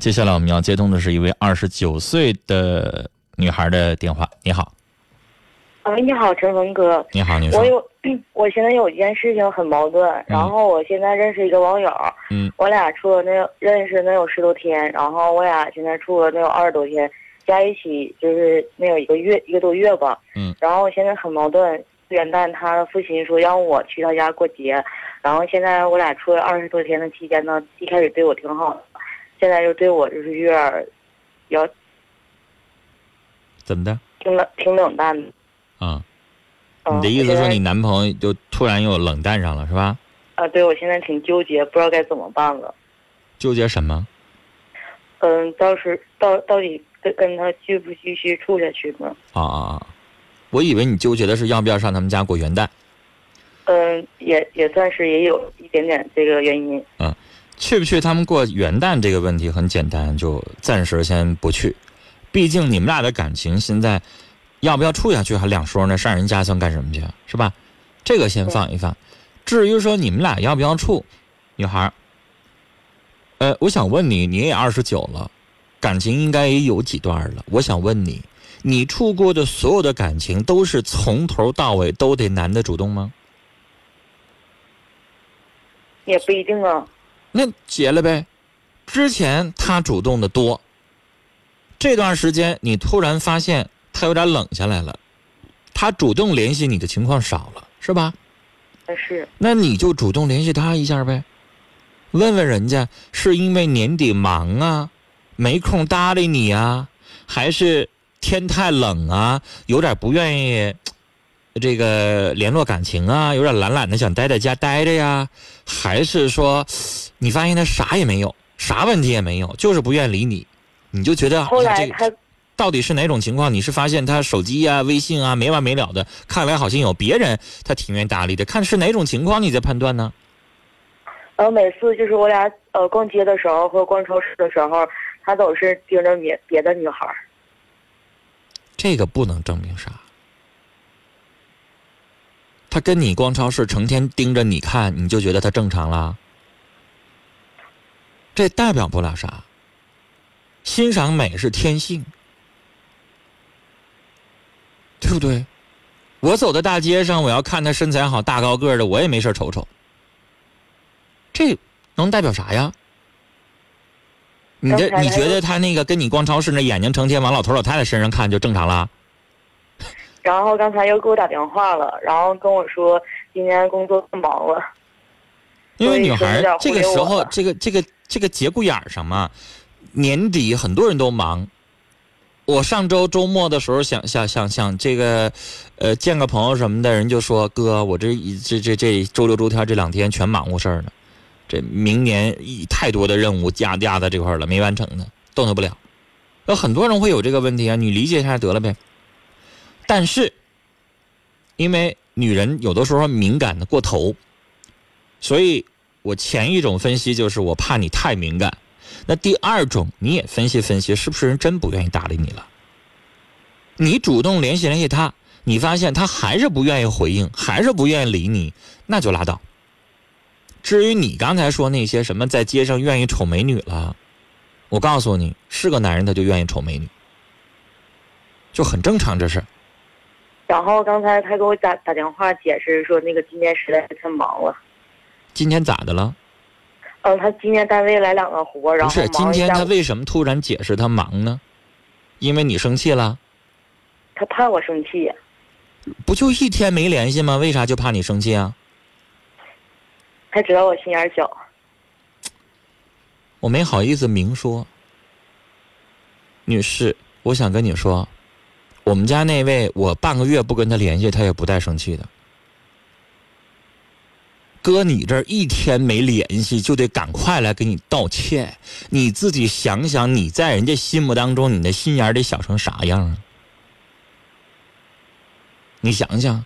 接下来我们要接通的是一位二十九岁的女孩的电话。你好，喂，你好，陈峰哥。你好，你说我。有，我现在有一件事情很矛盾，然后我现在认识一个网友，嗯我俩处了能有认识能有十多天，然后我俩现在处了能有二十多天，加一起就是能有一个月一个多月吧。嗯。然后我现在很矛盾，元旦他的父亲说让我去他家过节，然后现在我俩处了二十多天的期间呢，一开始对我挺好的，现在又对我就是有点儿，比较怎么的？挺冷挺冷淡的。啊、嗯你的意思我现在说你男朋友就突然又冷淡上了是吧？啊，对，我现在挺纠结，不知道该怎么办了。纠结什么？嗯，到时到到底跟跟他继不继续处下去呢？啊啊啊！我以为你纠结的是要不要上他们家过元旦。嗯，也也算是也有一点点这个原因。去不去他们过元旦这个问题很简单，就暂时先不去。毕竟你们俩的感情现在要不要处下去还两说呢，上人家算干什么去？是吧？这个先放一放。至于说你们俩要不要处，女孩儿，呃，我想问你，你也二十九了，感情应该也有几段了。我想问你，你处过的所有的感情都是从头到尾都得男的主动吗？也不一定啊。那结了呗。之前他主动的多，这段时间你突然发现他有点冷下来了，他主动联系你的情况少了，是吧？但是那你就主动联系他一下呗，问问人家是因为年底忙啊，没空搭理你啊，还是天太冷啊，有点不愿意这个联络感情啊，有点懒懒的想待在家待着呀，还是说你发现他啥也没有，啥问题也没有，就是不愿意理你，你就觉得后来哎这个他到底是哪种情况？你是发现他手机啊、微信啊没完没了的，看来好像有别人他挺愿意搭理的，看是哪种情况你在判断呢？呃每次就是我俩呃逛街的时候或逛超市的时候，他总是盯着别别的女孩儿。这个不能证明啥。他跟你逛超市，成天盯着你看，你就觉得他正常了？这代表不了啥。欣赏美是天性，对不对？我走在大街上，我要看他身材好、大高个的，我也没事瞅瞅。这能代表啥呀？你这你觉得他那个跟你逛超市那眼睛成天往老头老太太身上看就正常啦？然后刚才又给我打电话了，然后跟我说今天工作忙了。因为女孩这个时候这个这个这个节骨眼儿上嘛，年底很多人都忙。我上周周末的时候想想想想这个，呃，见个朋友什么的，人就说哥，我这一这这这周六周天这两天全忙活事儿呢，这明年一太多的任务压压在这块儿了，没完成呢，动弹不了。有很多人会有这个问题啊，你理解一下得了呗。但是，因为女人有的时候敏感的过头，所以我前一种分析就是我怕你太敏感，那第二种你也分析分析，是不是人真不愿意搭理你了？你主动联系联系他，你发现他还是不愿意回应，还是不愿意理你，那就拉倒。至于你刚才说那些什么在街上愿意瞅美女了，我告诉你，是个男人他就愿意瞅美女，就很正常这事儿。然后刚才他给我打打电话解释说，那个今天实在是太忙了。今天咋的了？嗯，他今天单位来两个活，然不是，今天他为什么突然解释他忙呢？因为你生气了，他怕我生气，不就一天没联系吗？为啥就怕你生气啊？他知道我心眼小。我没好意思明说。女士，我想跟你说，我们家那位，我半个月不跟他联系，他也不带生气的。哥，你这一天没联系，就得赶快来给你道歉。你自己想想，你在人家心目当中，你的心眼得小成啥样啊？你想想，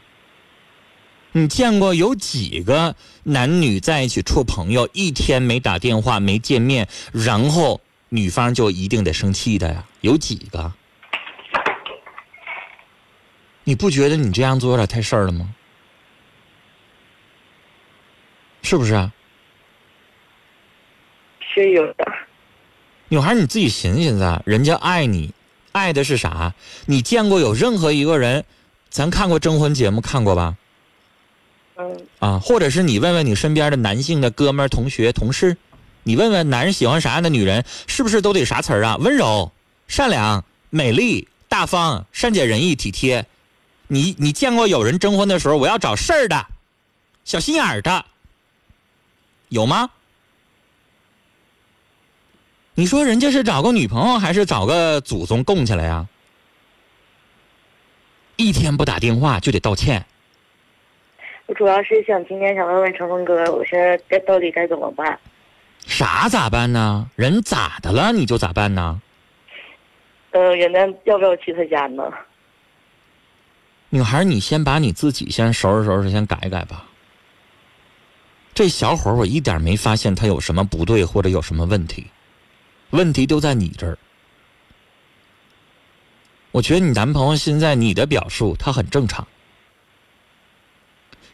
你见过有几个男女在一起处朋友，一天没打电话、没见面，然后女方就一定得生气的呀？有几个？你不觉得你这样做有点太事儿了吗？是不是啊？是有的。女孩，你自己寻思寻思，人家爱你，爱的是啥？你见过有任何一个人，咱看过征婚节目看过吧？嗯啊，或者是你问问你身边的男性的哥们儿、同学、同事，你问问男人喜欢啥样的女人，是不是都得啥词儿啊？温柔、善良、美丽、大方、善解人意、体贴。你你见过有人征婚的时候，我要找事儿的、小心眼儿的，有吗？你说人家是找个女朋友，还是找个祖宗供起来呀？一天不打电话就得道歉。我主要是想今天想问问成峰哥，我现在该到底该怎么办？啥咋办呢？人咋的了你就咋办呢？呃，元旦要不要去他家呢？女孩，你先把你自己先收拾收拾，先改改吧。这小伙我一点没发现他有什么不对或者有什么问题，问题都在你这儿。我觉得你男朋友现在你的表述他很正常，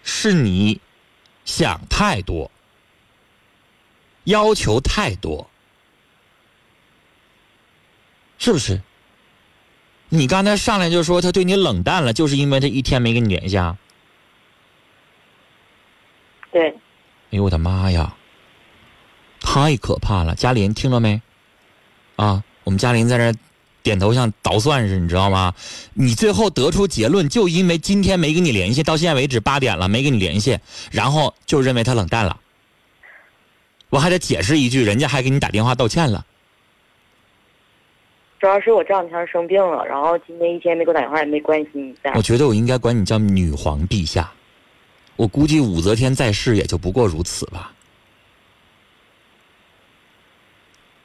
是你想太多，要求太多，是不是？你刚才上来就说他对你冷淡了，就是因为他一天没跟你联系啊？对，哎呦我的妈呀，太可怕了！嘉林听着没？啊，我们嘉林在这点头像捣蒜似的，你知道吗？你最后得出结论，就因为今天没跟你联系，到现在为止八点了没跟你联系，然后就认为他冷淡了。我还得解释一句，人家还给你打电话道歉了。主要是我这两天生病了，然后今天一天没给我打电话，也没关心一下我。觉得我应该管你叫女皇陛下。我估计武则天在世也就不过如此吧。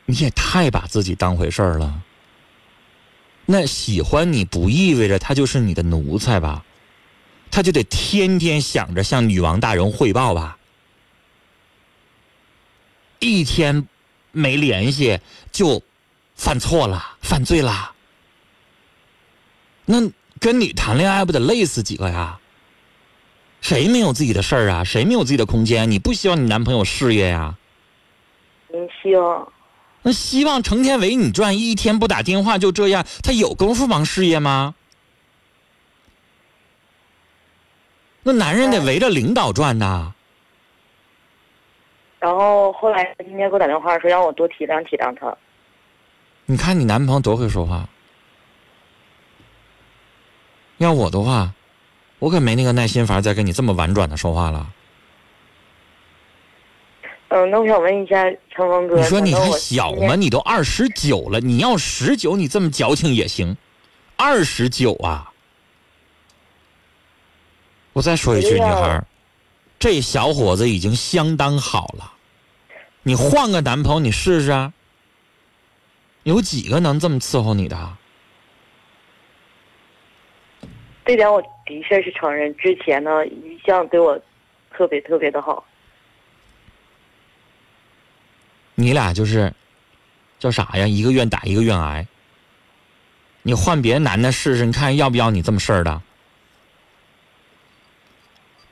你也太把自己当回事儿了。那喜欢你不意味着他就是你的奴才吧？他就得天天想着向女王大人汇报吧？一天没联系就犯错了、犯罪了，那跟你谈恋爱不得累死几个呀？谁没有自己的事儿啊？谁没有自己的空间？你不希望你男朋友事业呀？嗯，希望那希望成天围你转，一天不打电话就这样，他有功夫忙事业吗？那男人得围着领导转呐。然后后来他今天给我打电话说让我多体谅体谅他。你看你男朋友多会说话。要我的话，我可没那个耐心法再跟你这么婉转的说话了。嗯，那我想问一下成峰哥，你说你还小吗？你都二十九了，你要十九，你这么矫情也行。二十九啊！我再说一句，女孩，这小伙子已经相当好了。你换个男朋友，你试试啊。有几个能这么伺候你的？这点我的确是承认，之前呢一向对我特别特别的好。你俩就是叫啥呀？一个愿打，一个愿挨。你换别的男的试试，你看要不要你这么事儿的？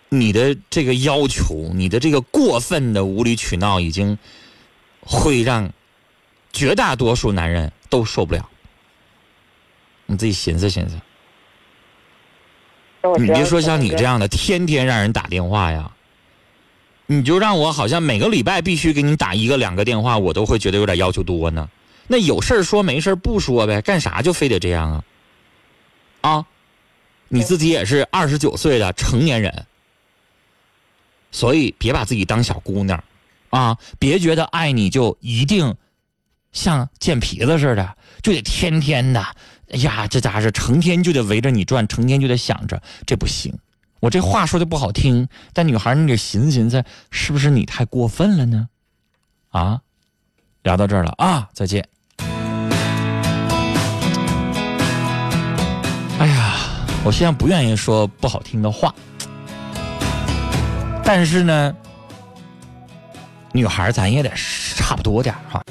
你的这个要求，你的这个过分的无理取闹，已经会让绝大多数男人都受不了。你自己寻思寻思，你别说像你这样的，天天让人打电话呀，你就让我好像每个礼拜必须给你打一个两个电话，我都会觉得有点要求多呢。那有事儿说，没事儿不说呗，干啥就非得这样啊？啊，你自己也是二十九岁的成年人，所以别把自己当小姑娘，啊，别觉得爱你就一定像贱皮子似的，就得天天的，哎呀，这咋是成天就得围着你转，成天就得想着，这不行。我这话说的不好听，但女孩你得寻思寻思，是不是你太过分了呢？啊，聊到这儿了啊，再见。哎呀，我现在不愿意说不好听的话，但是呢，女孩咱也得差不多点儿哈。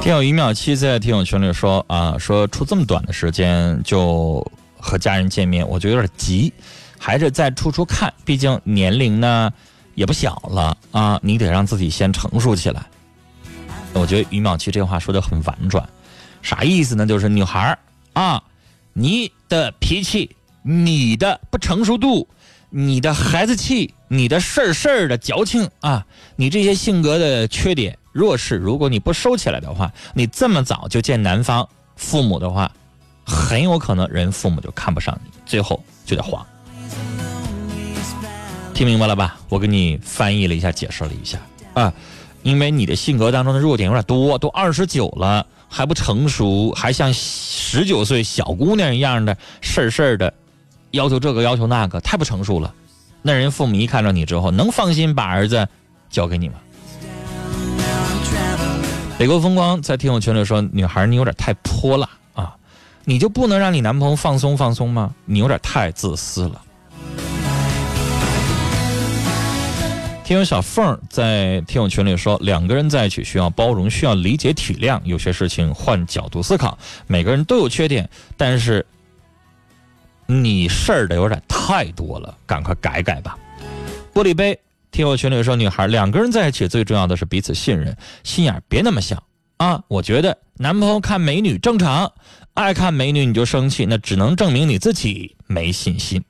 听友群一秒七在听友群里说啊说出这么短的时间就和家人见面我就有点急还是再处处看毕竟年龄呢也不小了啊，你得让自己先成熟起来。我觉得于淼七这话说的很婉转，啥意思呢？就是女孩儿啊，你的脾气、你的不成熟度、你的孩子气、你的事儿事儿的矫情啊，你这些性格的缺点、弱势，如果你不收起来的话，你这么早就见男方父母的话，很有可能人父母就看不上你，最后就得黄。听明白了吧？我给你翻译了一下，解释了一下啊。因为你的性格当中的弱点有点多，都二十九了还不成熟，还像十九岁小姑娘一样的事儿事儿的，要求这个要求那个，太不成熟了。那人父母一看到你之后，能放心把儿子交给你吗？北国风光在听友群里说：“女孩，你有点太泼辣啊，你就不能让你男朋友放松放松吗？你有点太自私了。”听友小凤在听友群里说，两个人在一起需要包容，需要理解体谅，有些事情换角度思考。每个人都有缺点，但是你事儿的有点太多了，赶快改改吧。玻璃杯听友群里说，女孩两个人在一起最重要的是彼此信任，心眼别那么小啊。我觉得男朋友看美女正常，爱看美女你就生气，那只能证明你自己没信心。